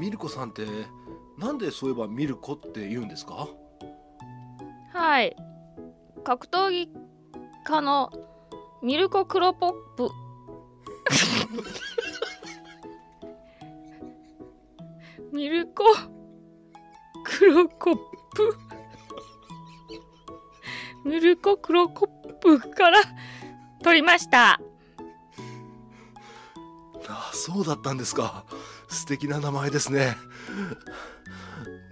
ミルコさんってなんでそういえばミルコって言うんですか？はい。格闘技家のミルコ・クロポップ。ミルコ・クロコップ。ミルコ・クロコップから取りました。ああそうだったんですか素敵な名前ですね。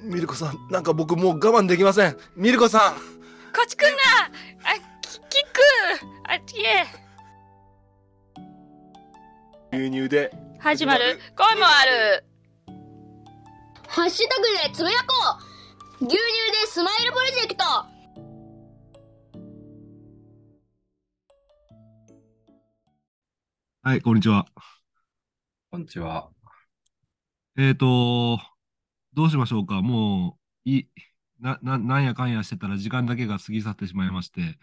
ミルコさんなんか僕もう我慢できません。ミルコさん。こっち来んなあきキックあっちへ牛乳で。始まる。声もある。ハッシュタグでつぶやこう。牛乳でスマイルプロジェクト。はい、こんにちは。こんにちは。えーと、どうしましょうか？もう、いい、な、な、なんやかんやしてたら時間だけが過ぎ去ってしまいまして、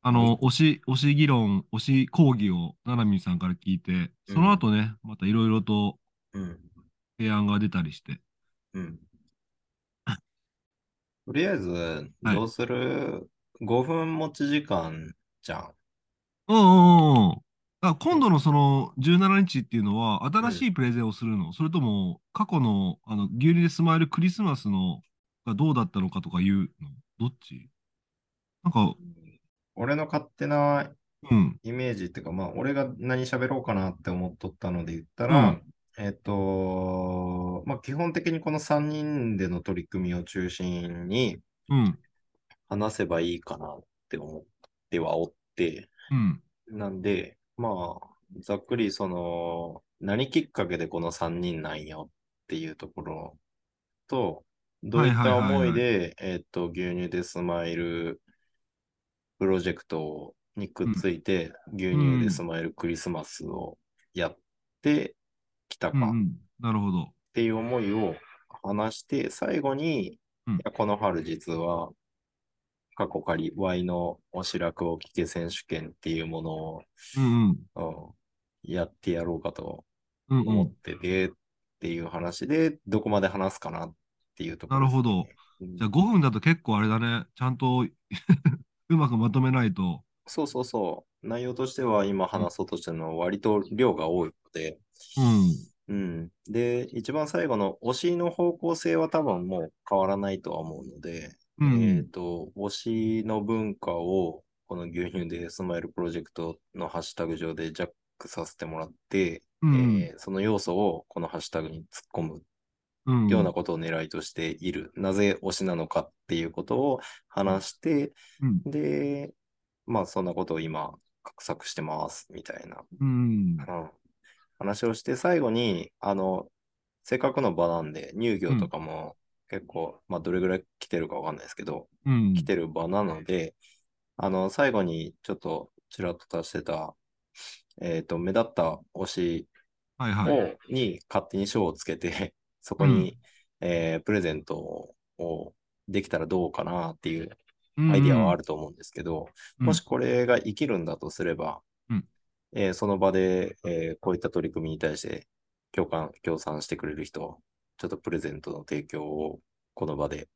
あの、推し、推し議論、推し講義を、ななみんさんから聞いて、その後ね、またいろいろとうん。提案が出たりして、うん。とりあえず、はいどうする、?5 分持ち時間じゃん。うんうんうん。あ、今度のその17日っていうのは、新しいプレゼンをするの、それとも、過去の、あの、牛乳でスマイルクリスマスのがどうだったのかとかいうの？どっち？なんか、俺の勝手なうん。イメージっていうか、まあ、俺が何喋ろうかなって思っとったので言ったら、うんえっと、まあ、基本的にこの3人での取り組みを中心にうん。話せばいいかなって思ってはおって、うん。なんで、まあ、ざっくりその、何きっかけでこの3人なんよっていうところと、どういった思いで、えっと、牛乳でスマイルプロジェクトにくっついて、牛乳でスマイルクリスマスをやってきたかっうんうん。なるほど。ていう思いを話して、最後に、この春実は、過去仮 Y のお白くを聞け選手権っていうものをうんうん。うんやってやろうかと思っん。てて、っていう話で、どこまで話すかなっていうところですなるほど。うんじゃあ5分だと結構あれだね。ちゃんと うまくまとめないと。そうそうそう。内容としては今話そうとしてるのは割と量が多いので、うん。うん。で、一番最後の推しの方向性は多分もう変わらないとは思うので、うんえっと、推しの文化を、この牛乳でスマイルプロジェクトのハッシュタグ上でジャックさせてもらって、うん。えーその要素をこのハッシュタグに突っ込むうん。ようなことを狙いとしている。なぜ推しなのかっていうことを話して、うん。で、まあそんなことを今、画策してます、みたいな、うん。うん話をして、最後に、あの、せっかくの場なんで、乳業とかも結構、まあどれぐらい来てるかわかんないですけど、うん。来てる場なので、あの、最後にちょっとちらっと出してた、えっと、目立った推しはいはい。を、に勝手に賞をつけて、そこに、えープレゼントをできたらどうかなっていうアイディアはあると思うんですけど、うん。もしこれが生きるんだとすれば、うん。えーその場で、えーこういった取り組みに対して共感、協賛してくれる人、ちょっとプレゼントの提供をこの場で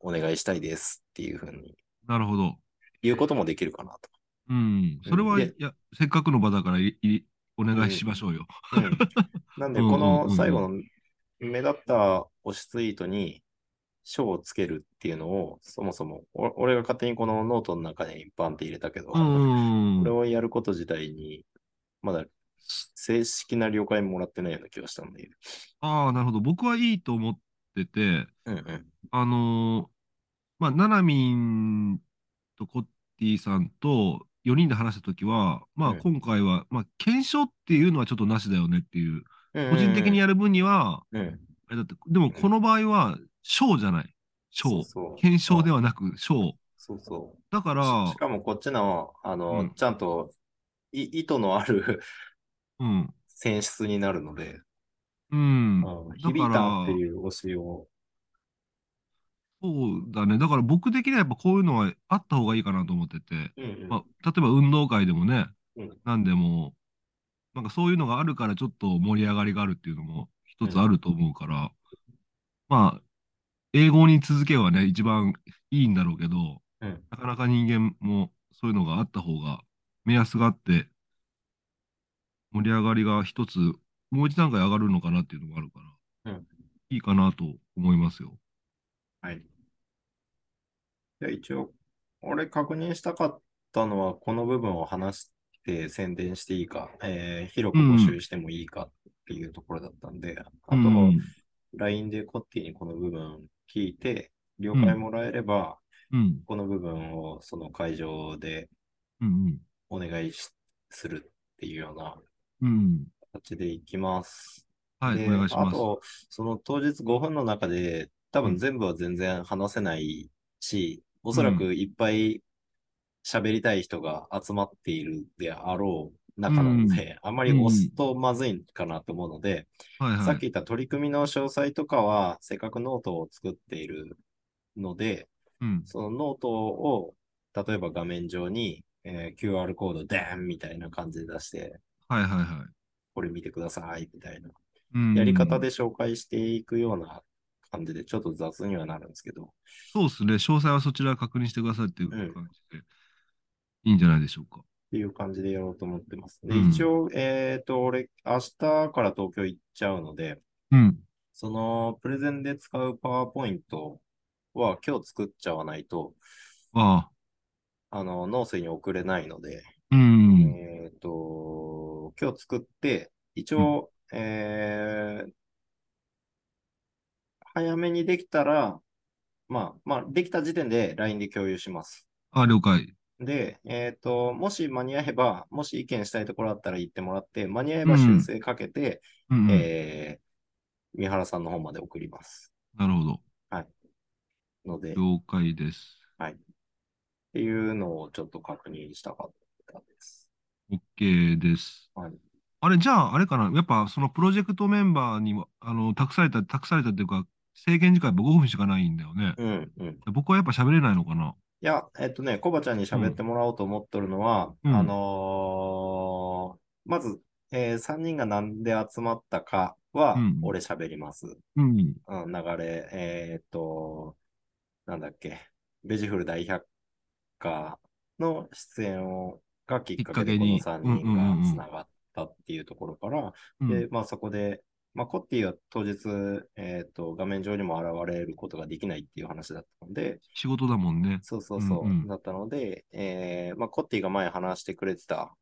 お願いしたいですっていうふうになるほど。言うこともできるかなと。うん。それは、でいや、せっかくの場だからいいお願いしましょうよ。うん なんで、この最後の目立った推しツイートに賞をつけるっていうのを、そもそも、お俺が勝手にこのノートの中にバンって入れたけど、うん。これをやること自体に、まだ正式な了解もらってないような気がしたんで。ああ、なるほど。僕はいいと思ってて、うんうん。あのーまあ、ななみんとコッティさんと4人で話したときは、まあ、うん今回は、まあ、懸賞っていうのはちょっとなしだよねっていう、個個人的にやる分には、うん。あれだって、でもこの場合は、賞じゃない。賞。検証ではなく、賞。そうそう。だからしし、かもこっちの、あの、うんちゃんとい意図のあるうん。選出になるので、うん。うんだ響いたっていう推しを、そうだね。だから僕的にはやっぱこういうのはあった方がいいかなと思ってて、うんうんまあ、例えば運動会でもね、うんなんでも、なんかそういうのがあるからちょっと盛り上がりがあるっていうのも一つあると思うから、まあ、英語に続けばね、一番いいんだろうけど、うん。なかなか人間もそういうのがあった方が、目安があって、盛り上がりが一つ、もう一段階上がるのかなっていうのがあるから、うん。いいかなと思いますよ。はい。じゃあ一応、俺確認したかったのは、この部分を話して宣伝していいか、えー広く募集してもいいかっていうところだったんで、あとうはん、LINE でコッティにこの部分聞いて、了解もらえれば、うん、この部分をその会場でうん、お願いしするっていうようなうん、うん。形でいきます。はい、でお願いします。あと、その当日5分の中で、多うん分全部は全然話せないし、おそらくいっぱい喋りたい人が集まっているであろう中なので、あんまり押すとまずいかなと思うので、はい、はい。さっき言った取り組みの詳細とかは、せっかくノートを作っているので、うん、そのノートを、例えば画面上に、えー QR コードでーんみたいな感じで出して、はい、はい、はい。これ見てくださいみたいなうんやり方で紹介していくような感じで、ちょっと雑にはなるんですけど、そうですね。詳細はそちら確認してくださいっていう感じで、いいんじゃないでしょうか。っていう感じでやろうと思ってます。で、うん一応、えっ、と、俺、明日から東京行っちゃうので、うん。その、プレゼンで使うパワーポイントは今日作っちゃわないと、ああ。あの、農水に送れないので、うん。えっ、と、今日作って、一応、えー早めにできたら、まあ、まあ、できた時点で LINE で共有します。あ、了解。で、えっ、と、もし間に合えば、もし意見したいところあったら言ってもらって、間に合えば修正かけて、うん、うん。えー三原さんの方まで送ります。なるほど。ので、っ了解です。ていうのをちょっと確認したかったです。OK です。はい。あれ、じゃあ、あれかな？やっぱ、そのプロジェクトメンバーにも、あの、託された、託されたっていうか、制限時間やっぱ5分しかないんだよね。うん、うん。僕はやっぱ喋れないのかな？いや、えっとね、コバちゃんに喋ってもらおうと思っとるのは、うんあのーまず、え3人がなんで集まったかはうん、俺喋ります。うん。うん、流れ、えーっと、なんだっけ、ベジフル大百科の出演をがきっかけでこのきっかけに3うんうん人がつながったっていうところから、うんで、まあそこで、まあコッティは当日、えーっと、画面上にも現れることができないっていう話だったので、仕事だもんね。そうそうそう、うんうんだったので、えーまあコッティが前話してくれてた、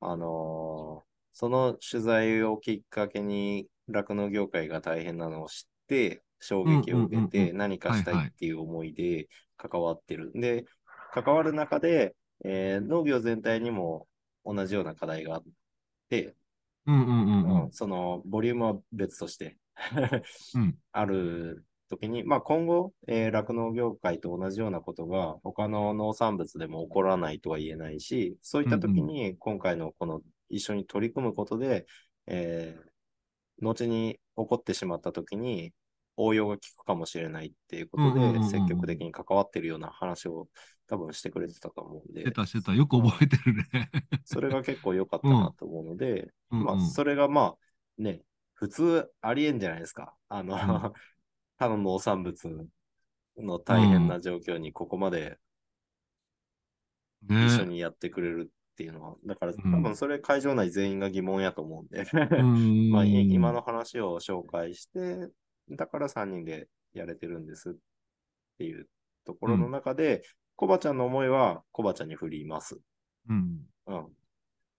あのーその取材をきっかけに酪農業界が大変なのを知って、衝撃を受けてう何かしたいっていう思いで関わってる。で、関わる中で、えー農業全体にも同じような課題があって、うんうんうんううんん。そのボリュームは別としてうん。ある時に、まあ今後、えー酪農業界と同じようなことが他の農産物でも起こらないとは言えないし、そういった時に今回のこの一緒に取り組むことで、えー後に起こってしまった時に応用が効くかもしれないっていうことで積極的に関わってるような話を多分してくれてたと思うんで。して、たしてた。よく覚えてるね。それが結構良かったなと思うので、うん。うんまあ、それがまあ、ね、普通ありえんじゃないですか。あの、ん。他の農産物の大変な状況にここまでね。一緒にやってくれるっていうのは、だから多うん。分それ会場内全員が疑問やと思うんで、うん まあ、い今の話を紹介して、だから3人でやれてるんですっていうところの中で、コバちゃんの思いはコバちゃんに振ります。うん。うん。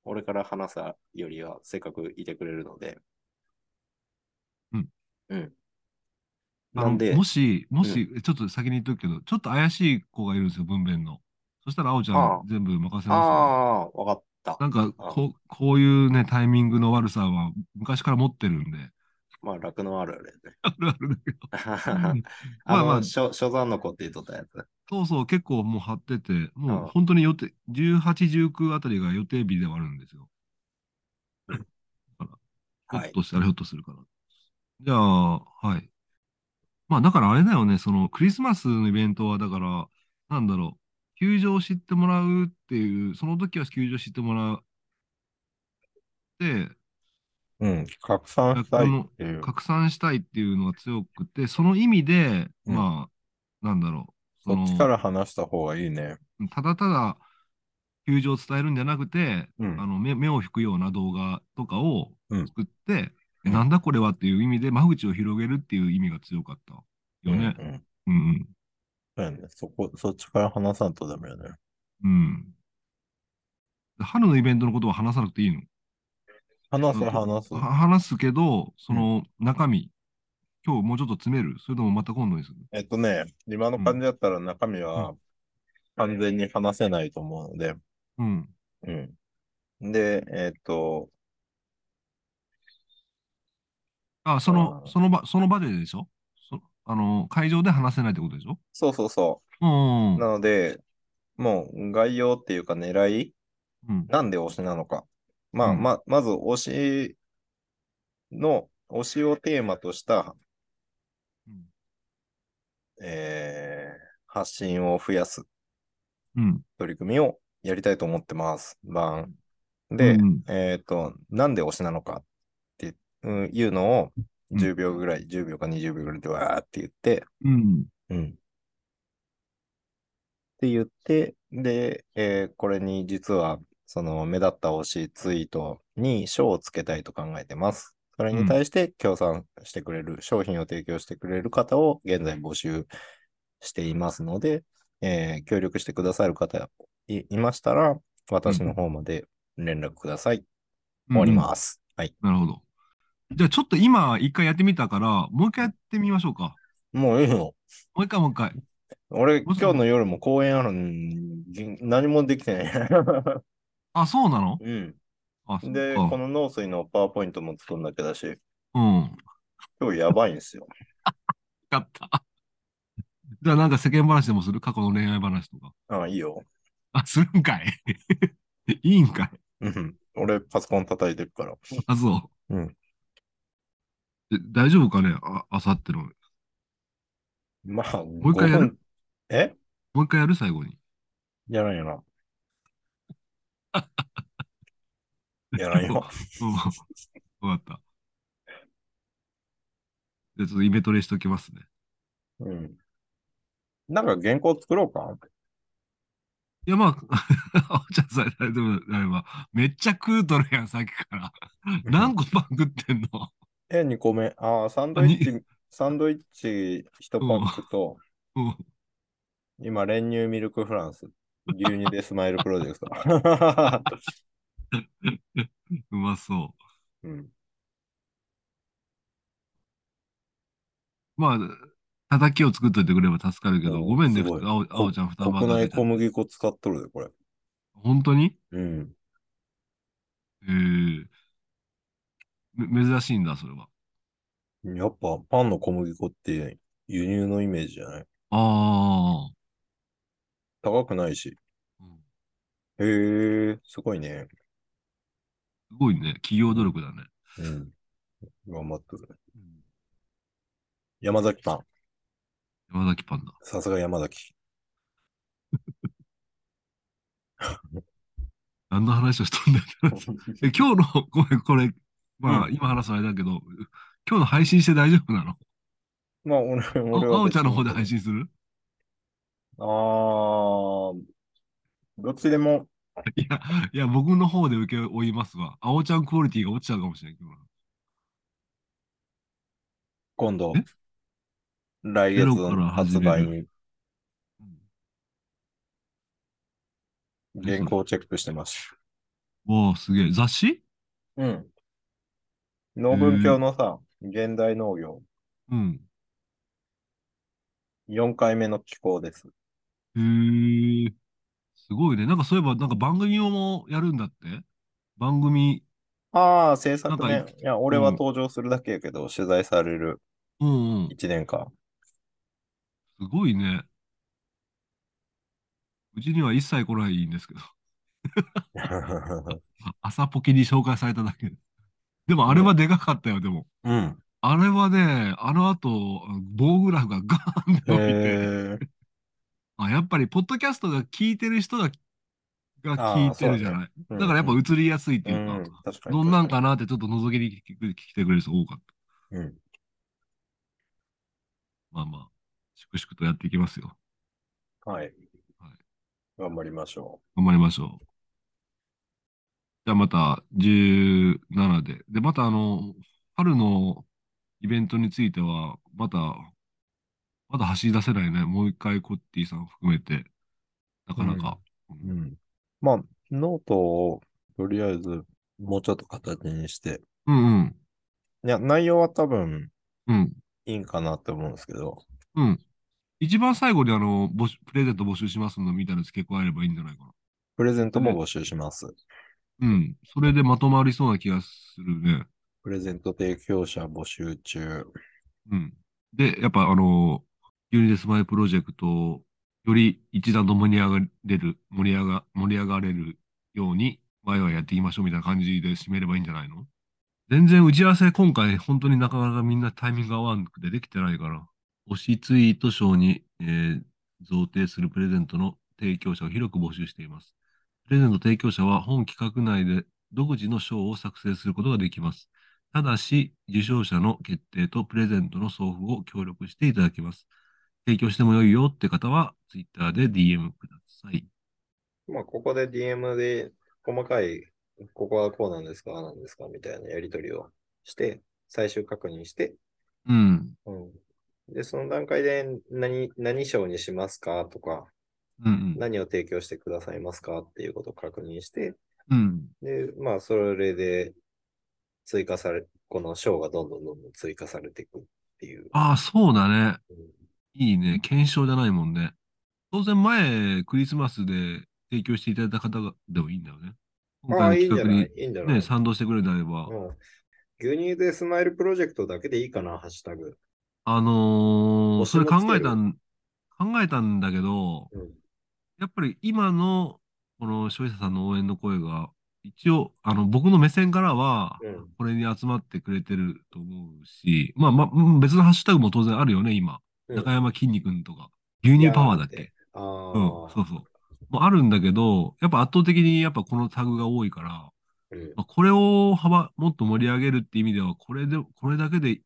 俺から話すよりはせっかくいてくれるので。うん。うん。なんで、もし、もし、ちょっと先に言っとくけど、ちょっと怪しい子がいるんですよ、分娩の。そしたら、あおちゃん全部任せますよ。ああ、わかった。なんかあこう、こういうね、タイミングの悪さは昔から持ってるんで。まあ、楽のあるあるやね。あるあるだけど。あの、まあまあ初初山の子って言っとったやつ。そうそう、結構もう張ってて、もう本当に予定、18、19あたりが予定日ではあるんですよ。だからひょはい。っとしたらひょっとするから。じゃあ、はい。まあだからあれだよね、そのクリスマスのイベントは、だから、なんだろう、球場を知ってもらうっていう、その時は球場を知ってもらう。で、うん。拡散したいっていう。拡散したいっていうのが強くて、その意味で、うんまあ、なんだろう。そっちから話した方がいいね。ただただ、球場を伝えるんじゃなくて、うんあの目目を引くような動画とかをうん作って、うんえなんだこれはっていう意味で、間口を広げるっていう意味が強かったよね。うんうん。うんそうやね。そこ、そっちから話さんとダメよね。うん。うん。春のイベントのことは話さなくていいの？話す、話す。は話すけど、その中身、今日もうちょっと詰めるそれともまた今度にするえっとね、今の感じだったら中身は完全に話せないと思うので、うん。うん。で、えっと、あ、そのその場、その場ででしょ？そあの、会場で話せないってことでしょ？そうそうそうん。う。なので、もう概要っていうか狙い、うん。なんで推しなのか。まあ、うんま、まず推しの、推しをテーマとした、うんえー発信を増やすうん。取り組みをやりたいと思ってます。版。で、うんえっ、と、なんで推しなのかってうんいうのをうん10秒ぐらい、10秒か20秒ぐらいでわーって言って、うん。うん。って言って、で、えーこれに実は、その目立った推しツイートに賞をつけたいと考えてます。それに対して協賛してくれる、商品を提供してくれる方を現在募集していますので、えー協力してくださる方いいましたら、私の方まで連絡ください。終わります。はい。なるほど。じゃあちょっと今一回やってみたから、もう一回やってみましょうか。もういいのもう一回もう一回。俺、今日の夜も公演あるん、ぎ何もできてない。あ、そうなの？うん。あ、そっで、かこの農水のパワーポイントも作んだけだし、うん。今日やばいんですよ。やった。じゃあなんか世間話でもする？過去の恋愛話とか。ああ、いいよ。あ、するんかい いいんかいうん。俺、パソコン叩いてるから。あ、そう。うんえ。大丈夫かね？あ、あさっての。もまあ、う一回やる？5分え？う一回やる？最後に。やらんやな。やらんよ。うん。わかった。じゃあちょっとイメトレしときますね。うん。なんか原稿作ろうか？いや、まあ、あおちゃんさえ大丈夫であれば、めっちゃ食うとるやん、さっきから。何個パン食ってんの？え、2個目。ああ、サンドイッチ、サンドイッチ1パックと、うん。今、練乳ミルクフランス。牛乳でスマイルプロジェクト。うまそう。うん。まあ、叩きを作っといてくれば助かるけど、うんごめんね、あおあおちゃん二晩国内小麦粉使っとるで、これ。本当に？うん。えー、め珍しいんだ、それは。やっぱパンの小麦粉って輸入のイメージじゃない？あ高くないし。あ、うんへえ、すごいね。すごいね。企業努力だね。うん。頑張ってる。山崎パン。山崎パンダ。さすが山崎。何の話をしとんだよ。え今日の、ごめん、これ、まあ、うん今話すのあれだけど、今日の配信して大丈夫なの？まあ、俺、あ俺はあおちゃんの方で配信する？あー、どっちでも、いや、いや、僕の方で受け負いますわ。あおちゃんクオリティが落ちちゃうかもしれないけどな。今度え、来月ゼロから始める？発売にうん原稿チェックしてます。おー、すげえ。雑誌？うん。農文教のさ、現代農業、うん。4回目の寄稿です。へえ。すごいね。なんかそういえば、なんか番組をもやるんだって？番組、ああ、制作なんね。いや、俺はうん登場するだけやけど、取材されるうんうん。1年間。すごいね。うちには一切来ないんですけど。朝ポキに紹介されただけで。でもあれはでかかったよ、でも。うん。あれはね、あの後、棒グラフがガーンって伸びて、へえ。あ、やっぱり、ポッドキャストが聞いてる人がが効いてるじゃない。うんだからやっぱ映りやすいっていうか、うん確かに。どんなんかなってちょっと覗きに来て来てくれる人多かった。うん。まあまあ、粛々とやっていきますよ。はい。はい頑張りましょ頑張りましょう。じゃあまた17で。で、またあの、春のイベントについては、また、まだ走り出せないね。もう一回コッティさん含めて、なかなか。う。うん。まあ、ノートをとりあえずもうちょっと形にして、うんうん。いや、内容は多分うん。いいんかなって思うんですけど、うん。一番最後にあの、募集プレゼント募集しますのみたいなの付け加えればいいんじゃないかな。プレゼントも募集します。うん。それでまとまりそうな気がするね。プレゼント提供者募集中。うん。で、やっぱあの、牛乳でスマイルプロジェクトをより一段と盛り上がれる、盛り上が、盛り上がれるように、ワイワイやっていきましょうみたいな感じで締めればいいんじゃないの？全然打ち合わせ今回本当になかなかみんなタイミング合わんくてできてないから、推しツイート賞に、えー贈呈するプレゼントの提供者を広く募集しています。プレゼント提供者は本企画内で独自の賞を作成することができます。ただし、受賞者の決定とプレゼントの送付を協力していただきます。提供してもよいよって方は、ツイッターで DM ください。まあ、ここで DM で細かい、ここはこうなんですか、なんですか、みたいなやり取りをして、最終確認して、うん。うん。で、その段階で何、何賞にしますかとか、うんうん。何を提供してくださいますかっていうことを確認して、うん。で、まあ、それで追加され、この賞がどんどんどんどん追加されていくっていう。ああ、そうだね。うんいいね。検証じゃないもんね。当然前、クリスマスで提供していただいた方がでもいいんだよね。今ああ、いいんじゃ回の企画にないいいんじゃない？ね、賛同してくれたれば。うん。牛乳でスマイルプロジェクトだけでいいかな、ハッシュタグ。あのーそれ考えたん、考えたんだけど、うん。やっぱり今の、この消費者さんの応援の声が、一応、あの、僕の目線からは、うん。これに集まってくれてると思うし、まあまあ、うん別のハッシュタグも当然あるよね、今。うん中山きんに君とか。牛乳パワーだっけ？あうん、あ、そうそう。もうあるんだけど、やっぱ圧倒的にやっぱこのタグが多いから、うんまあ、これを幅、もっと盛り上げるって意味では、これで、これだけで、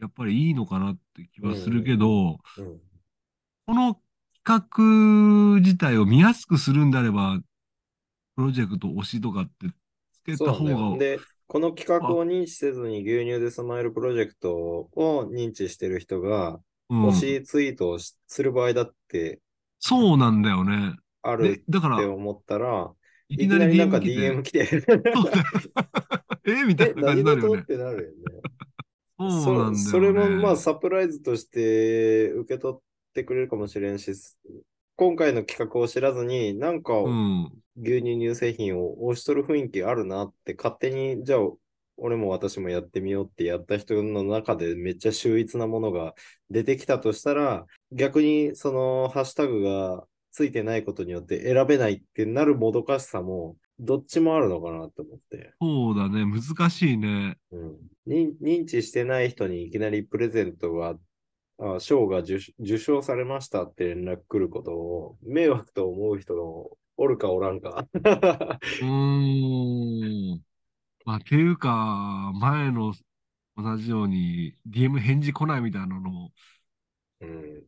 やっぱりいいのかなって気はするけど、うん。この企画自体を見やすくするんであれば、プロジェクト推しとかってつけた方が、なんだよ。で、この企画を認知せずに牛乳でスマイルプロジェクトを認知してる人が、うん推しツイートをしする場合だってそうなんだよね。である、だからって、思ったら、いきなりなんか DM 来て、え？みたえ、いな感じ何になるよね。事ってなるよね。そうなんだよね。そそれもまあサプライズとして受け取ってくれるかもしれんし、今回の企画を知らずに、なんかうん。牛乳乳製品を押しとる雰囲気あるなって勝手に、じゃあ俺も私もやってみようってやった人の中でめっちゃ秀逸なものが出てきたとしたら、逆にそのハッシュタグがついてないことによって選べないってなるもどかしさも、どっちもあるのかなって思って。そうだね。難しいね。うん、認認知してない人にいきなりプレゼントが、あ賞が受受賞されましたって連絡来ることを迷惑と思う人がおるかおらんか。うーん。まあ、っていうか、前の同じように DM 返事来ないみたいなのもうん、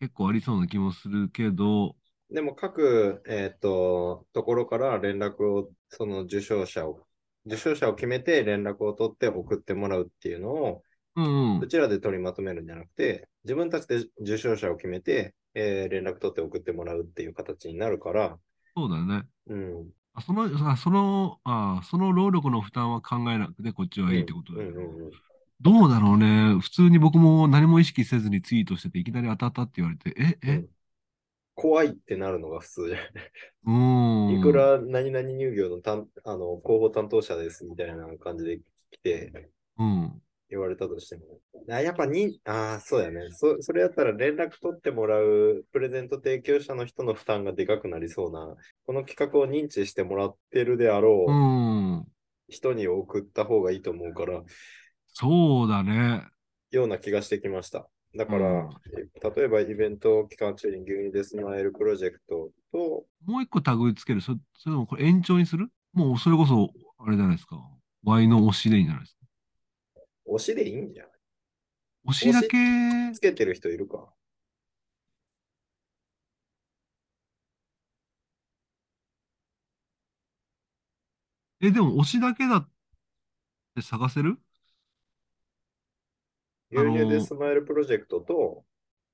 結構ありそうな気もするけど、でも各、えっとところから連絡を、その受賞者を、受賞者を決めて連絡を取って送ってもらうっていうのを、うんう。うんちらで取りまとめるんじゃなくて、自分たちで受賞者を決めて、えー連絡取って送ってもらうっていう形になるから、そうだよね。うん。あその、あその、あその労力の負担は考えなくて、こっちはいいってことだけど、どうだろうね。普通に僕も何も意識せずにツイートしてて、いきなり当たったって言われて、え、え？うん、怖いってなるのが普通じゃない？うーん。いくら何々乳業の担あの広報担当者ですみたいな感じで来てうん。言われたとしても。あやっぱに、ああ、そうやねそ。それやったら連絡取ってもらうプレゼント提供者の人の負担がでかくなりそうな、この企画を認知してもらってるであろううん。人に送った方がいいと思うから、そうだね。ような気がしてきました。だから、うんえ例えばイベント期間中に牛乳でスマイルプロジェクトと、もう一個タグつける？そそれともこれ延長にする？もうそれこそ、あれじゃないですか。Y の推しでいいんじゃないですか。推しでいいんじゃない？推しだけ、つけてる人いるか。え、でも推しだけだって探せる？牛乳でスマイルプロジェクトと、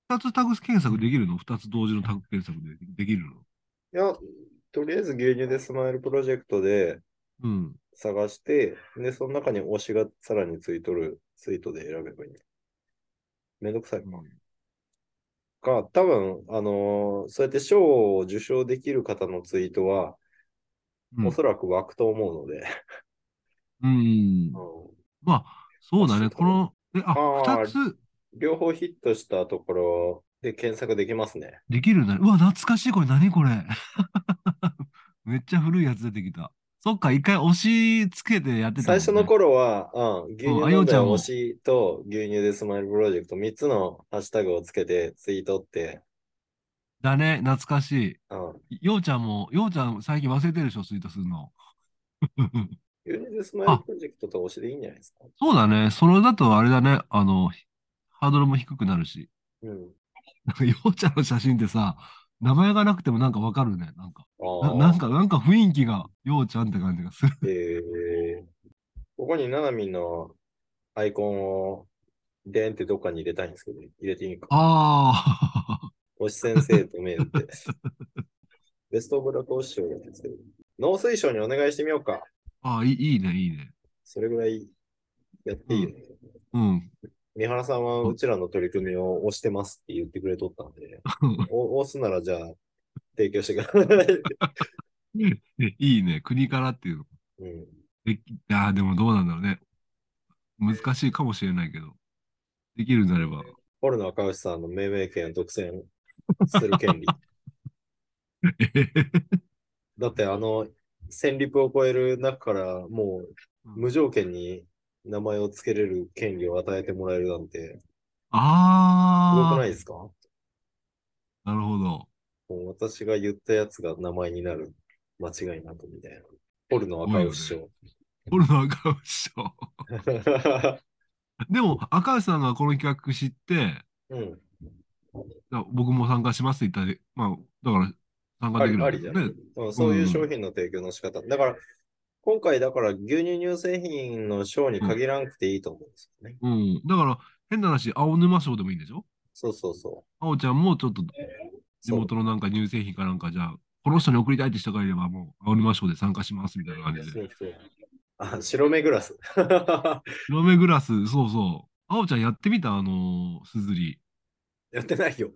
二つタグ検索できるの？二つ同時のタグ検索でできるの？いや、とりあえず牛乳でスマイルプロジェクトで。うん。探して、で、その中に推しがさらについとるツイートで選べばいいね。めんどくさいか。か、多分、あのーそうやって賞を受賞できる方のツイートは、うんおそらく湧くと思うので、うん。まあ、そうだね。この、え、あ、二つ？両方ヒットしたところで検索できますね。できるね。うわ、懐かしい。これ何これ？めっちゃ古いやつ出てきた。そっか、一回押しつけてやってたもんね、最初の頃は、うん、牛乳飲ん推しと牛乳でスマイルプロジェクト3つのハッシュタグをつけてツイートって、だね、懐かしい。うん、ようちゃんも、ようちゃん最近忘れてるでしょ、ツイートするの。牛乳でスマイルプロジェクトと推しでいいんじゃないですか？そうだね。それだとあれだね。あの、ハードルも低くなるし。うん。なんか、ようちゃんの写真ってさ、名前がなくてもなんかわかるね。なんか。ななんか、なんか雰囲気が、ようちゃんって感じがする。えー、ここにななみんのアイコンをでんってどっかに入れたいんですけど、入れていいか。ああ。推し先生とメールで。ベストオブラコーシ賞ですけど。農水省にお願いしてみようか。ああ、いいいいね、いいね。それぐらいやっていいよね。うん。三原さんはうちらの取り組みを押してますって言ってくれとったんで、お押すならじゃあ提供してください。いいね。国からっていうの。うん、でき、ああ、でもどうなんだろうね。難しいかもしれないけど。できるんであれば。ホルノ赤牛さんの命名権独占する権利。だってあの、1000リプを超える中からもう無条件に名前を付けれる権利を与えてもらえるなんて、すごくあないですか？もあ、なるほど。う私が言ったやつが名前になる間違いなくみたいな。ホルノ赤牛賞。ホルノ赤牛賞。でも、赤牛さんがこの企画知って、うん。あ僕も参加しますって言ったら、まあ、だから参加あできるわけりありじゃない、ね。うんそういう商品の提供の仕方。だから、今回だから牛乳乳製品の賞に限らなくていいと思うんですよね。うん。だから、変な話、青沼賞でもいいんでしょ？そうそうそ青ちゃんもちょっとう。地元のなんか乳製品かなんか、じゃあ、この人に送りたいって人がいれば、もう青沼賞で参加しますみたいな感じで。そうそうあ、白目グラス。白目グラス、そうそう。青ちゃんやってみた？あのー、すずり。やってないよ。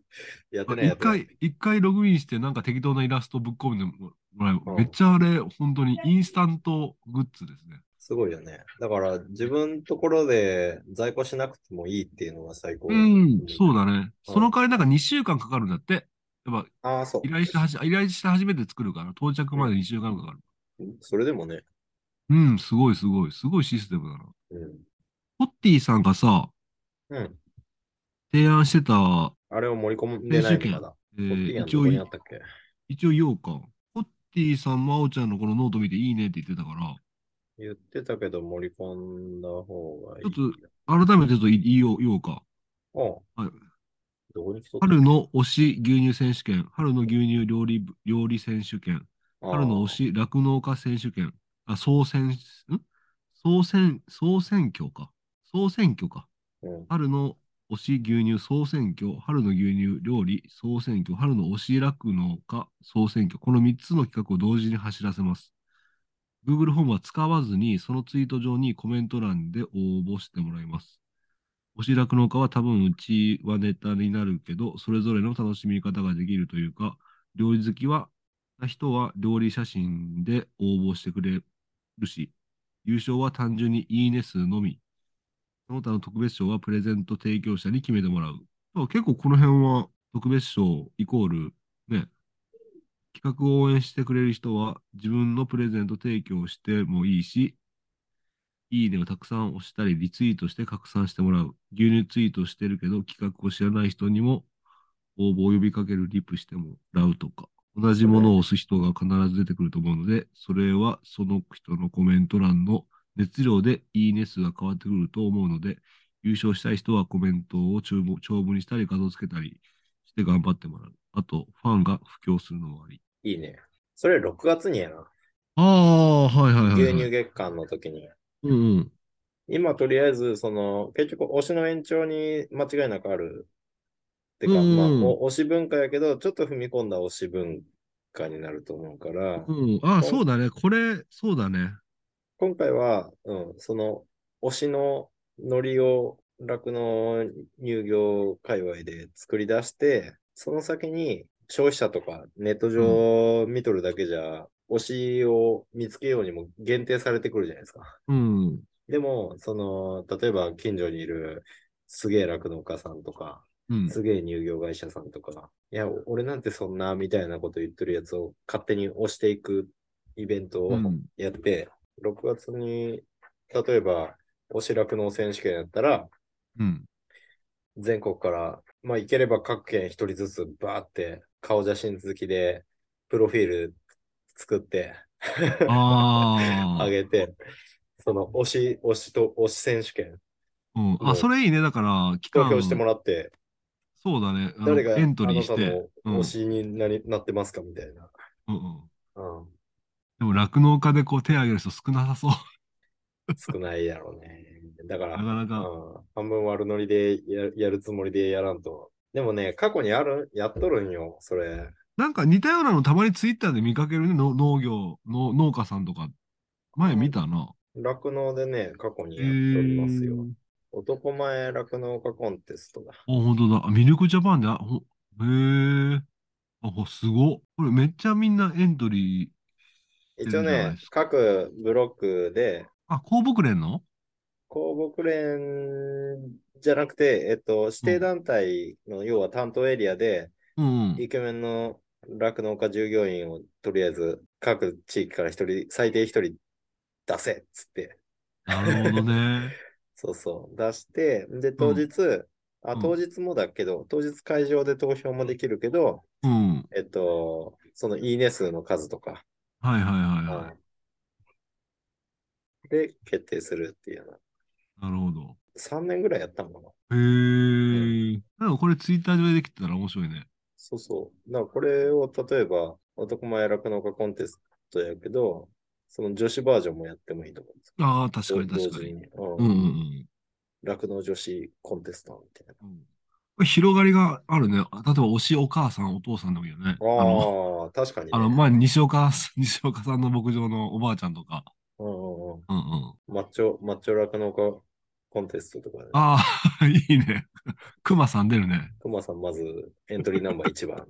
やってない、や一。回、一回ログインして、なんか適当なイラストぶっ込んでもらえうんめっちゃあれ、本当にインスタントグッズですね。すごいよね。だから、自分のところで在庫しなくてもいいっていうのが最高。うん、そうだね。うんその代わりなんか2週間かかるんだって。やっぱ、依。頼してはじ、依頼して初めて作るから、到着まで2週間かかる。それでもね。うん、すごいすごい。すごいシステムだな。うん。コッティさんがさ、うん。提案してた、あれを盛り込んでないのまだ。え一応一応言おうか。コッティさんも青ちゃんのこのノート見ていいねって言ってたから、言ってたけど盛り込んだ方がいい。ちょっ改めてちょっと言おう言おうか。はい春の推し牛乳選手権、春の牛乳料理部料理選手権、春の推し酪農家選手権、あ、総選、ん？総選、総選挙か。総選挙か。うん春の推し牛乳総選挙、春の牛乳料理総選挙、春の推し酪農家総選挙。この3つの企画を同時に走らせます。Google フォームは使わずに、そのツイート上にコメント欄で応募してもらいます。推し酪農家は多分うちはネタになるけど、それぞれの楽しみ方ができるというか、料理好きは、人は料理写真で応募してくれるし、優勝は単純にいいね数のみ。その他の特別賞はプレゼント提供者に決めてもらう。だから結構この辺は特別賞イコール、ね、企画を応援してくれる人は自分のプレゼント提供してもいいし、いいねをたくさん押したり、リツイートして拡散してもらう。牛乳ツイートしてるけど、企画を知らない人にも応募を呼びかけるリプしてもらうとか。同じものを押す人が必ず出てくると思うので、それはその人のコメント欄の熱量でいいね数が変わってくると思うので、優勝したい人はコメントを長文にしたり画像つけたりして頑張ってもらう。あと、ファンが布教するのもあり。いいね。それ6月にやな。ああ、はいはいはい、牛乳月間の時に。うんうん。今とりあえず、その、結局推しの延長に間違いなくある。てか、うんまあ、お推し文化やけど、ちょっと踏み込んだ推し文化になると思うから、うん、ああ、そうだね。これ、そうだね。今回は、うん、その推しのノリを酪農乳業界隈で作り出して、その先に消費者とかネット上見とるだけじゃ、推しを見つけようにも限定されてくるじゃないですか。うん。でも、その、例えば近所にいるすげえ酪農家さんとか、うん。すげえ乳業会社さんとか、いや、俺なんてそんなみたいなこと言ってるやつを勝手に押していくイベントをうんやって、6月に、例えば、推し酪農選手権やったら、うん。全国から、まあ、いければ各県一人ずつバーって顔写真付きで、プロフィール作って、あ ああ。げて、その推し、推しと推し選手権、うん。あ、それいいね。だから、投票してもらって、そうだね。誰がエントリーして。推しになり、なってますかみたいな。うんうん。うんでも、酪農家でこう手を挙げる人少なさそう。少ないやろうね。だから、なかなかうん半分悪ノリでややるつもりでやらんと。でもね、過去にある、やっとるんよ、それ。なんか似たようなのたまにツイッターで見かけるね。の農業の農家さんとか。前見たな。酪農でね、過去にへやっておりますーよ。男前酪農家コンテストだ。あ、本当だ。あミルクジャパンで、あ、ほへえ。あ、ほすごっ。これめっちゃみんなエントリー。一応ね各ブロックで、あ、公木連の？公木連じゃなくて、えっと、指定団体の、要は担当エリアで、うん。イケメンの酪農家従業員をとりあえず各地域から一人、最低一人出せっつって、なるほどね。そうそう、出して、で、当日、あ、うん当日もだけど、当日会場で投票もできるけど、うん。えっと、そのいいね数の数とか、はいはいはいははいで、決定するっていうようい。なるほど。な。3年ぐらいやったのかな。へえ。なんかこれツイッター上でできてたら面白いね。そうそう。だからこれを例えば、男前酪農家コンテストやけど、その女子バージョンもやってもいいと思うんですああ、確かに確かに。にうんうんうんうん。酪農女子コンテストみたいな。うん広がりがあるね。例えば、推しお母さん、お父さんでもいいよね。あの、ああ、確かに、ね。あの、まあ、西岡 西岡さんの牧場のおばあちゃんとか。うんうんうん。うんうん。マッチョ、マッチョ酪農家コンテストとかね。ああ、いいね。熊さん出るね。クマさん、まずエントリーナンバー1番。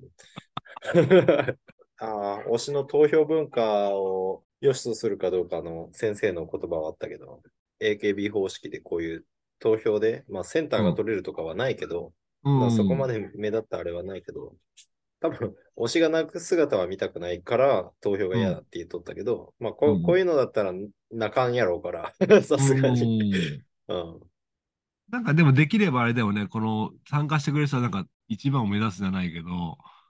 ああ、推しの投票文化を良しとするかどうかの先生の言葉はあったけど、AKB 方式でこういう投票で、まあセンターが取れるとかはないけど、うん。まあ、そこまで目立ったあれはないけど、多分、推しが泣く姿は見たくないから投票が嫌だって言っとったけど、まあこうんこういうのだったら泣かんやろうから、さすがに。うんうん。なんかでもできればあれだよね。この参加してくれる人はなんか一番を目指すじゃないけど、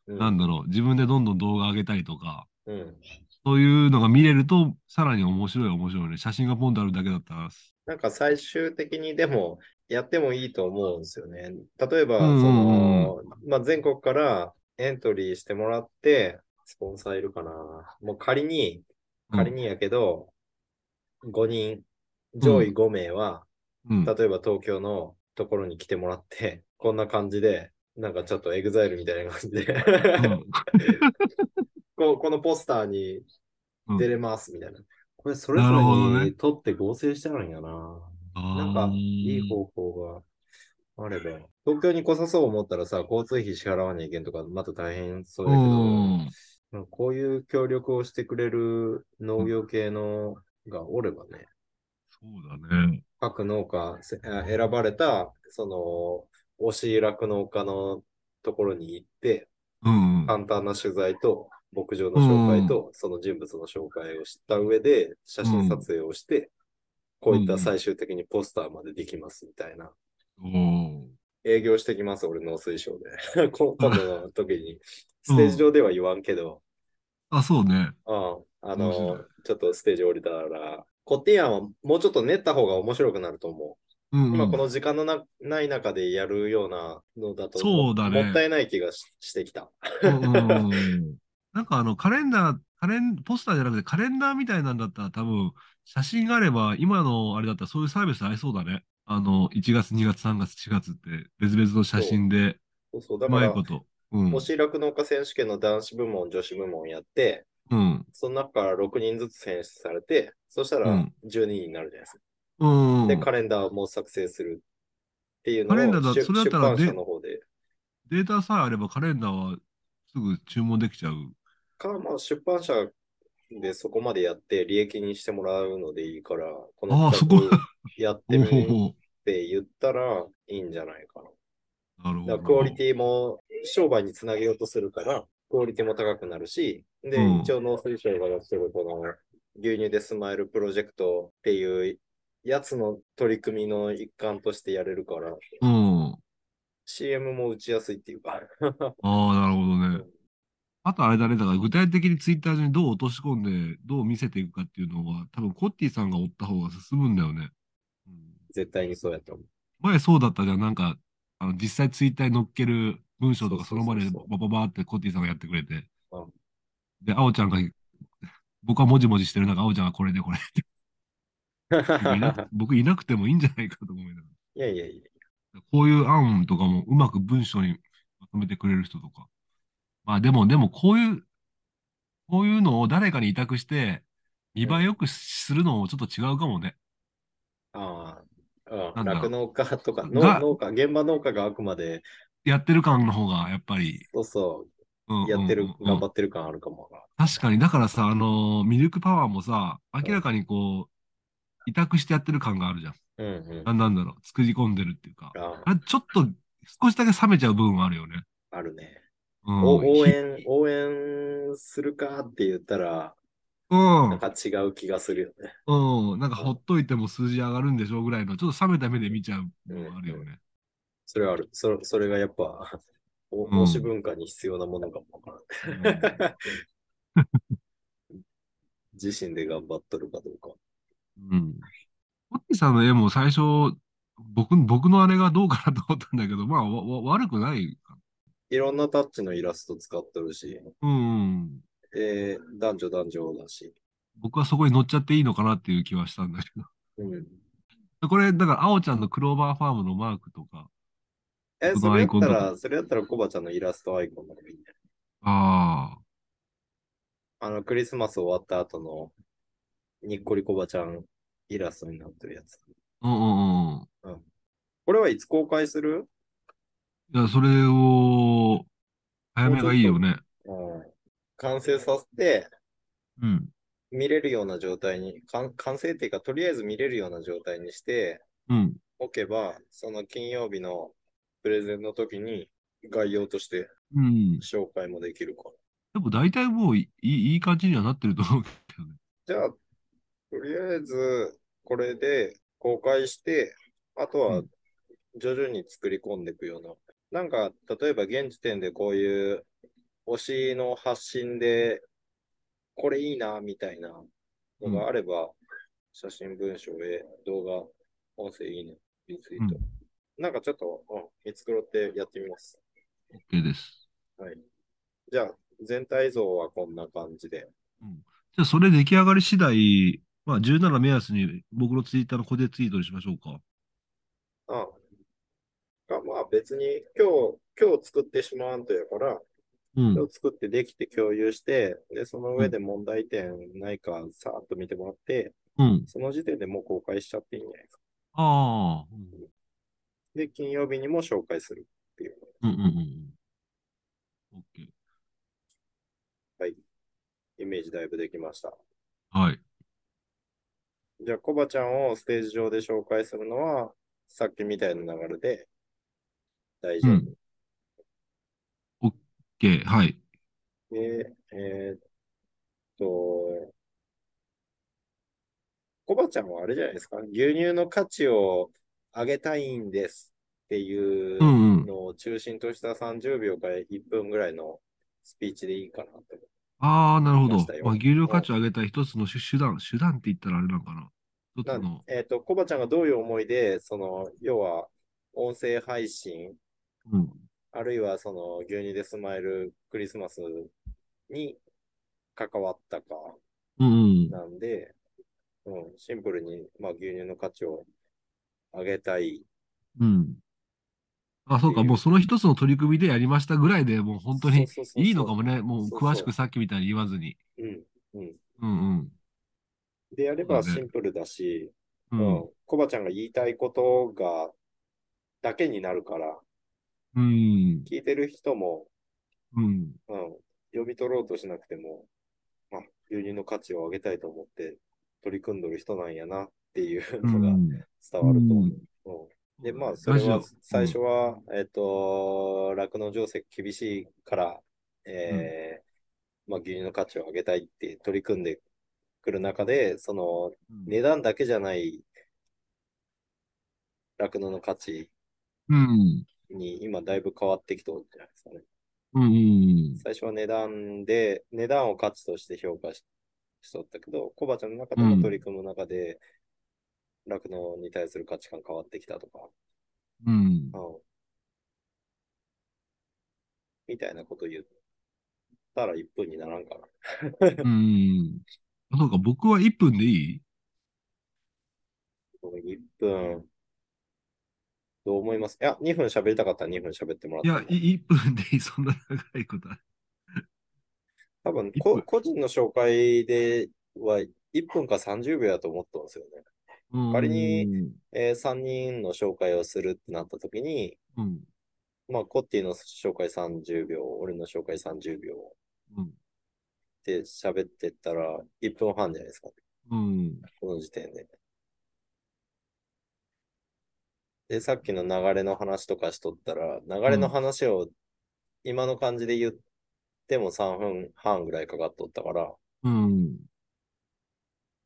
うんなんだろう。自分でどんどん動画上げたりとか、うん。そういうのが見れると、さらに面白い面白いね。写真がポンとあるだけだったら。なんか最終的にでもやってもいいと思うんですよね。例えば、その、まあ、全国からエントリーしてもらって、スポンサーいるかな。もう仮に、仮にやけど、5人、上位5名は、うん。例えば東京のところに来てもらって、こんな感じで、なんかちょっと EXILE みたいな感じで、うんここのポスターにうん出れますみたいな。これそれぞれに取って合成してあるんやな。なんか、いい方法があれば。東京に来さそう思ったらさ、交通費支払わなきゃいけんとか、また大変そうやけど、こういう協力をしてくれる農業系のがおればね、そうだね。各農家選ばれた、その、推し酪農家のところに行って、うん。簡単な取材と、牧場の紹介と、その人物の紹介をした上で、写真撮影をして、こういった最終的にポスターまでできますみたいな。おー営業してきます、俺、農水省で。こ今度の時に。ステージ上では言わんけど、あ、そうね。うん。あの、ちょっとステージ降りたら、コティアンはもうちょっと練った方が面白くなると思う。うん、うん。今この時間のなない中でやるようなのだと、そうだねもったいない気がししてきた。うんうんうんうんなんかあのカレンダー、カレン、ポスターじゃなくてカレンダーみたいなんだったら多分写真があれば今のあれだったらそういうサービス合いそうだね。あの1月、2月、3月、4月って別々の写真でそうそう。だうから、まいこと。うん。推し酪農家選手権の男子部門、女子部門やって、うん。その中から6人ずつ選出されて、そしたらうん12人になるじゃないですか。うん。で、カレンダーも作成するっていうのカレンダーだそれだったらで出版社の方で。データさえあればカレンダーはすぐ注文できちゃう。か、まあ、出版社でそこまでやって利益にしてもらうのでいいから、この企画やってみおって言ったらいいんじゃないかな。おなるほど。クオリティも商売につなげようとするから、クオリティも高くなるし、で、うん一応農水省がやってるこの牛乳でスマイルプロジェクトっていうやつの取り組みの一環としてやれるから、うん。CM も打ちやすいっていうか。ああ、なるほどね。あとあれだね、だから具体的にツイッター上にどう落とし込んで、どう見せていくかっていうのは、多分コッティさんが追った方が進むんだよね。うん、絶対にそうやと思う。前そうだったじゃん、なんか、あの実際ツイッターに載っける文章とかその場でバババーってコッティさんがやってくれて。うんで、あおちゃんが、僕はもじもじしてる中、あおちゃんがこれでこれって。僕いなくてもいいんじゃないかと思いながいやいやいや。ら。こういう案とかもうまく文章にまとめてくれる人とか。まあでも、でもこういう、こういうのを誰かに委託して、見栄えよくするのもちょっと違うかもね。ああ、うん。なんだろう酪農家とか、が農農家、現場農家があくまで、やってる感の方がやっぱり、そうそうんう、やってる、うんうんうん頑張ってる感あるかもな。確かに、だからさ、あのーミルクパワーもさ、明らかにこう、委託してやってる感があるじゃん。うんうん。ななんだろう、作り込んでるっていうか。ああれ、ちょっと、少しだけ冷めちゃう部分はあるよね。あるね。うん。お応ひ援、応援するかって言ったら、うんなん。か違う気がするよね。うん。なんかほっといても数字上がるんでしょうぐらいの、ちょっと冷めた目で見ちゃう部分はあるよね。それはある。それそれがやっぱ、おうん推し文化に必要なものかもわからん。自身で頑張っとるかどうか。うん。ホッティさんの絵も最初、僕、僕のあれがどうかなと思ったんだけど、まあ、わわ悪くないか。いろんなタッチのイラスト使ってるし、うん、うん。えー男女男女だし。僕はそこに乗っちゃっていいのかなっていう気はしたんだけど。うん。これ、だから、あおちゃんのクローバーファームのマークとか、え、僕それやったら、それやったらコバちゃんのイラストアイコンの方がいいんだよ。ああの、クリスマス終わった後の、にっこりコバちゃんイラストになってるやつ。あ、うんうんうん。これはいつ公開する？いや、それを、早めがいいよね。うん。完成させて、うん。見れるような状態に、かん完成っていうか、とりあえず見れるような状態にしてうん。おけば、その金曜日のプレゼンの時に概要としてうん。紹介もできるから。でも大体もういいいい感じにはなってると思うけどね。じゃあ、とりあえず、これで公開して、あとはうん徐々に作り込んでいくような。なんか、例えば現時点でこういう推しの発信で、これいいな、みたいなのがあれば、写真、文章へ、動画、音声、いいね、リツイート。なんかちょっと、うん、見繕ってやってみます。OK です。はい。じゃあ、全体像はこんな感じで。じゃあ、それ出来上がり次第、まあ、17目安に僕のツイッターのコデツイートにしましょうか。ああ。まあ別に今日、今日作ってしまわんとやから、うん。今日作ってできて共有して、で、その上で問題点ないかさーっと見てもらって、うん。その時点でもう公開しちゃっていいんじゃないですか。ああ。で、金曜日にも紹介するっていう。うんうんうんうん。OK。はい。イメージだいぶできました。はい。じゃあ、コバちゃんをステージ上で紹介するのは、さっきみたいな流れで大丈夫？うん OK。はい。で、えーっと、コバちゃんはあれじゃないですか？牛乳の価値を上げたいんですっていう。のを中心とした30秒から1分ぐらいのスピーチでいいかなと。ああ、なるほどまあ、牛乳の価値を上げた一つの手手段、手段って言ったらあれなのかな？えっ、と、コバちゃんがどういう思いで、その、要は、音声配信、うん。あるいはその、牛乳でスマイルクリスマスに関わったかうんうん。なんで、うん、シンプルに、まあ、牛乳の価値を上げたい。うん。あ、そうか、もうその一つの取り組みでやりましたぐらいでもう本当にいいのかもね。もう詳しくさっきみたいに言わずに。うん、うん。うんうん。でやればシンプルだし、う。うんん、コバちゃんが言いたいことが、だけになるから、うん。聞いてる人も、うん。うん、読み取ろうとしなくても、まあ、牛乳の価値を上げたいと思って取り組んどる人なんやなっていううのがん。伝わると思う。うんうんで、まあ、それは最初は、えっと、酪農情勢厳しいから、えーまあ、牛乳の価値を上げたいって取り組んでくる中で、その、うん値段だけじゃない酪農の価値うん。に今だいぶ変わってきとるんじゃないですかね。うんうん。最初は値段で、値段を価値として評価ししとったけど、コバちゃんの中でも取り組む中で、酪農に対する価値観変わってきたとか、うん。うんみたいなこと言ったら1分にならんかな。うん。そうか、僕は1分でいい？1分、どう思いますいや、2分喋りたかったら2分喋ってもらっても。いや、い1分でいい。そんな長いことは。多分こ個人の紹介では1分か30秒だと思ったんですよね。うん仮に、えー3人の紹介をするってなった時に、うん。まあ、コッティの紹介30秒、俺の紹介30秒うん。で喋ってったら1分半じゃないですか。うん。この時点で。で、さっきの流れの話とかしとったら、流れの話を今の感じで言っても3分半ぐらいかかっとったから、うん。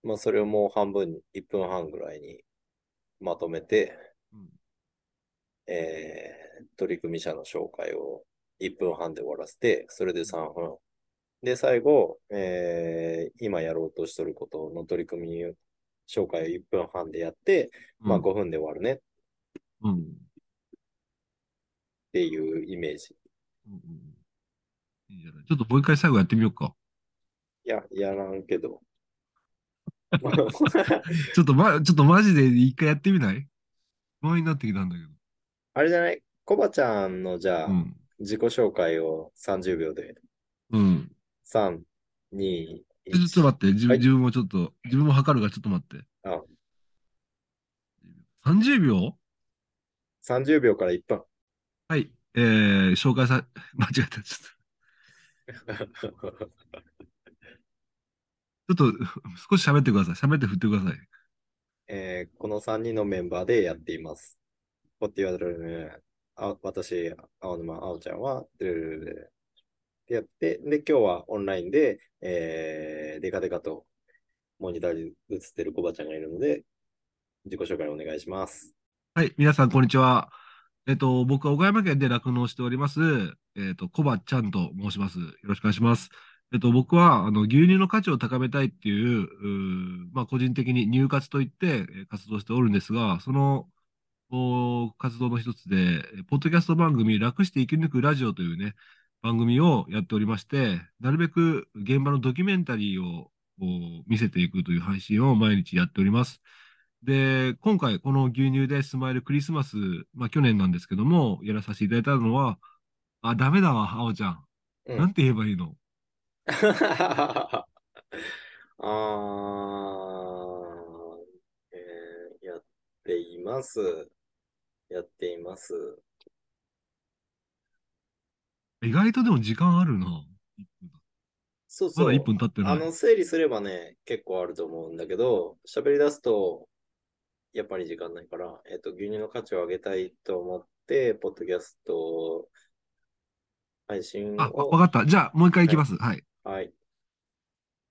まあそれをもう半分に、1分半ぐらいにまとめて、うん。えー、取り組み者の紹介を1分半で終わらせて、それで3分。で、最後、えー、今やろうとしとることの取り組み紹介を1分半でやって、まあ5分で終わるねっうん。ていうイメージ。うんうんいいじゃないちょっともう一回最後やってみようか。いや、やらんけど。ちょっとま、ちょっとマジで一回やってみない？不安になってきたんだけあれじゃない？コバちゃんのじゃあ、ど。うん。自己紹介を30秒で、うん。3、2、ちょちょっと1。待って、自分はい自分もちょっと、自分も測るからちょっと待って。あ30秒？30秒から1分。はい。えー、紹介さ、間違えた。ちょっと、ちょっと少し喋ってください。喋って振ってください。えーこの3人のメンバーでやっています。こって言われるね。あ私、青沼青ちゃんは、ルルルルでやって、で、今日はオンラインで、えー、デカデカとモニターに映ってるコバちゃんがいるので、自己紹介お願いします。はい、皆さん、こんにちは。えっと、僕は岡山県で酪農しております、えっと、コバちゃんと申します。よろしくお願いします。えっと、僕は、あの、牛乳の価値を高めたいっていう、うまあ、個人的に乳活といって、え活動しておるんですが、その、お活動の一つで、えポッドキャスト番組、楽して生き抜くラジオというね、番組をやっておりまして、なるべく現場のドキュメンタリーをお見せていくという配信を毎日やっております。で、今回、この牛乳でスマイルクリスマス、まあ去年なんですけども、やらさせていただいたのは、あ、ダメだわ、あおちゃん。うんなんて言えばいいの？あー、えーやっています。やっています。意外とでも時間あるな。1分だそうそう。まだ1分経ってない。あの、整理すればね、結構あると思うんだけど、喋り出すと、やっぱり時間ないから、えっと、牛乳の価値を上げたいと思って、ポッドキャスト配信あ、わかった。じゃあ、もう一回いきます。はい。はい。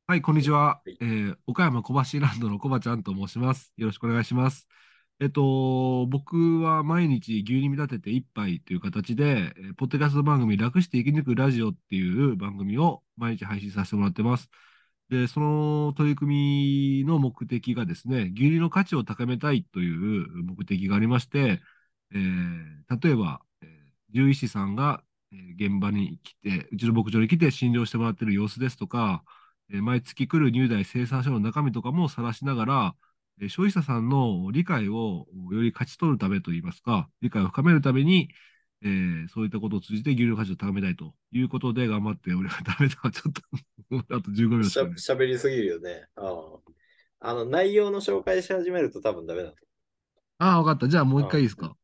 はい、こんにちははい。えー岡山小橋ランドのコバちゃんと申します。よろしくお願いします。えっと、僕は毎日牛乳見立てて一杯という形で、えーポッドキャスト番組楽して生き抜くラジオっていう番組を毎日配信させてもらってます。で、その取り組みの目的がですね、牛乳の価値を高めたいという目的がありまして、えー例えば、え獣医師さんが、現場に来て、うちの牧場に来て診療してもらってる様子ですとか、えー毎月来る乳代生産者の中身とかも晒しながら、え消費者さんの理解をより勝ち取るためといいますか、理解を深めるために、えーそういったことを通じて牛乳の価値を高めたいということで頑張って俺が ダメだ。ちょっと、あと15秒ししゃかない。喋りすぎるよね。あの、内容の紹介し始めると多分ダメだと。ああ、わかった。じゃあもう一回いいですか？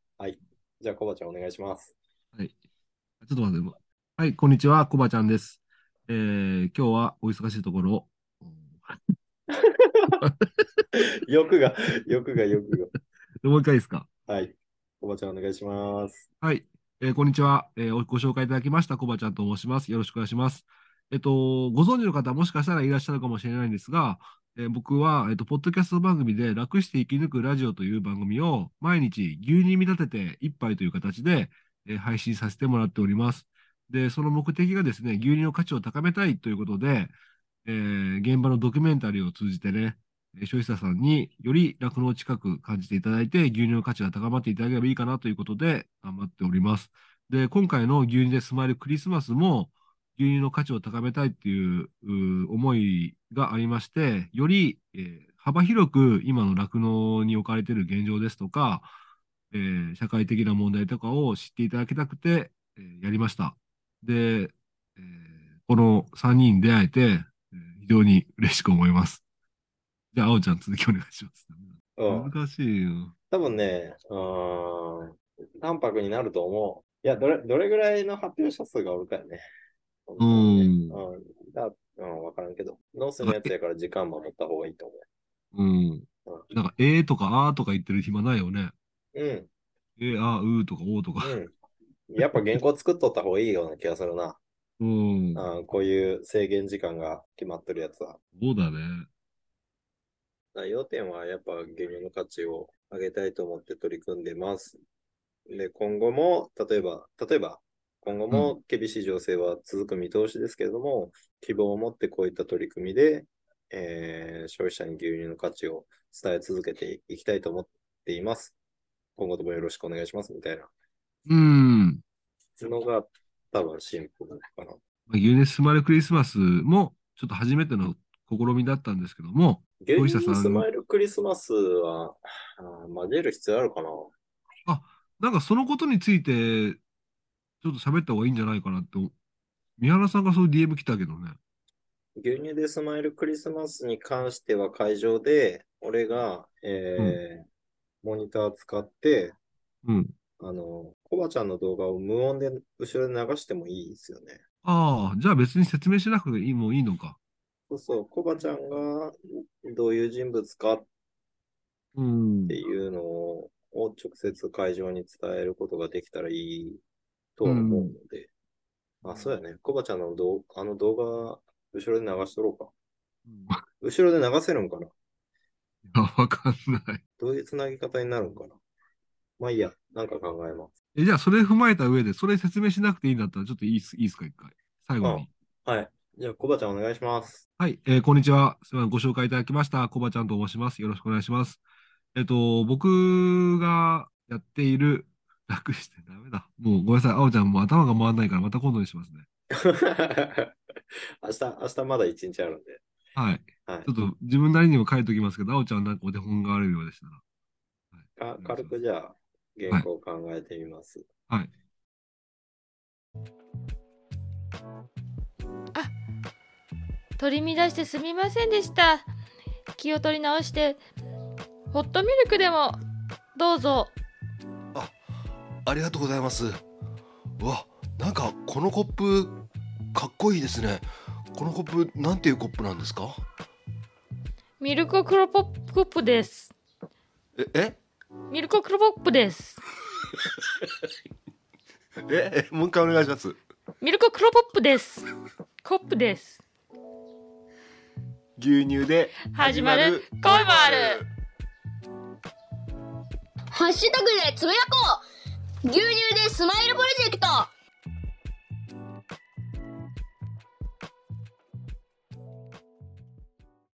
じゃあ、コバちゃんお願いします。はい。ちょっと待って。はい、こんにちは、コバちゃんです。えー今日はお忙しいところ、欲が、欲が、欲もう一回いいですか？が。はい。コバちゃんお願いします。はい、えーこんにちは、えーご紹介いただきました、コバちゃんと申します。よろしくお願いします。えっと、ご存知の方、もしかしたらいらっしゃるかもしれないんですが、えー僕は、えっと、ポッドキャスト番組で楽して生き抜くラジオという番組を毎日牛乳見立てて一杯という形で、えー配信させてもらっております。で、その目的がですね、牛乳の価値を高めたいということで、えー現場のドキュメンタリーを通じてね、消費者さんにより酪農近く感じていただいて、牛乳の価値が高まっていただければいいかなということで頑張っております。で、今回の牛乳でスマイルクリスマスも、牛乳の価値を高めたいっていう思いがありまして、より、えー幅広く今の酪農に置かれている現状ですとか、えー社会的な問題とかを知っていただきたくて、えーやりました。で、えこの3人に出会えて、非常に嬉しく思います。じゃあ、あおちゃん続きお願いします。うん。難しいよ。多分ね、うーん、淡白になると思う。いや、どれ、どれぐらいの発表者数がおるかよね。うんうん。だ、うん、わからんけど。ノースのやつやから時間守った方がいいと思うん。なんか、えーとかあーとか言ってる暇ないよね。う。うん。えー、あー、うーとかおーとか。うん。やっぱ原稿作っとった方がいいような気がするな。うん。うん、こういう制限時間が決まってるやつは。そうだね。あ要点はやっぱ牛乳の価値を上げたいと思って取り組んでます。で、今後も、例えば、例えば、今後も厳しい情勢は続く見通しですけれども、希望を持ってこういった取り組みで、えー消費者に牛乳の価値を伝え続けていきたいと思っています。今後ともよろしくお願いしますみたいなうん。のが多分シンプルかな。まあ、牛乳スマイルクリスマスも、ちょっと初めての試みだったんですけども、牛消費者さん乳スマイルクリスマスは、あー混ぜる必要あるかな？なんかそのことについて、ちょっと喋った方がいいんじゃないかなって、三原さんがそういう DM 来たけどね。牛乳でスマイルクリスマスに関しては会場で、俺が、えーモニター使って、うん。あの、コバちゃんの動画を無音で後ろで流してもいいですよね。ああ、じゃあ別に説明しなくていいもういいのか。そうそう、コバちゃんがどういう人物かっうんて。いうのを直接会場に伝えることができたらいいとは思うので。あ、そうやね。コバちゃんの動あの動画、後ろで流しとろうか。後ろで流せるんかな？いや、わかんない。どういうつなぎ方になるんかな？まあいいや、なんか考えます。え、じゃあそれ踏まえた上で、それ説明しなくていいんだったら、ちょっといいっすいいっすか、一回。最後に。はい。じゃあ、コバちゃんお願いします。はい、えーこんにちは。すみません、ご紹介いただきました。コバちゃんと申します。よろしくお願いします。えっと、僕がやっている、楽してダメだ。もうごめんなさい。あおちゃん、もう頭が回らないから、また今度にしますね。明日、明日まだ一日あるんで。はい。はいちょっと自分なりにも書いておきますけど、あおちゃんなんかお手本があるようでしたら。か軽くじゃあ、原稿を考えてみます。はい。取り乱してすみませんでした。気を取り直してホットミルクでもどうぞ。ありがとうございます。うわなんかこのコップかっこいいですね。このコップなんていうコップなんですか？ミルコクロポッププです。ええ？ミルコクロポップです。ええもう一回お願いします。ミルコクロポップです。コップです牛乳で始まる恋もある。ハッシュタグでつぶやこう。牛乳でスマイルプロジェクト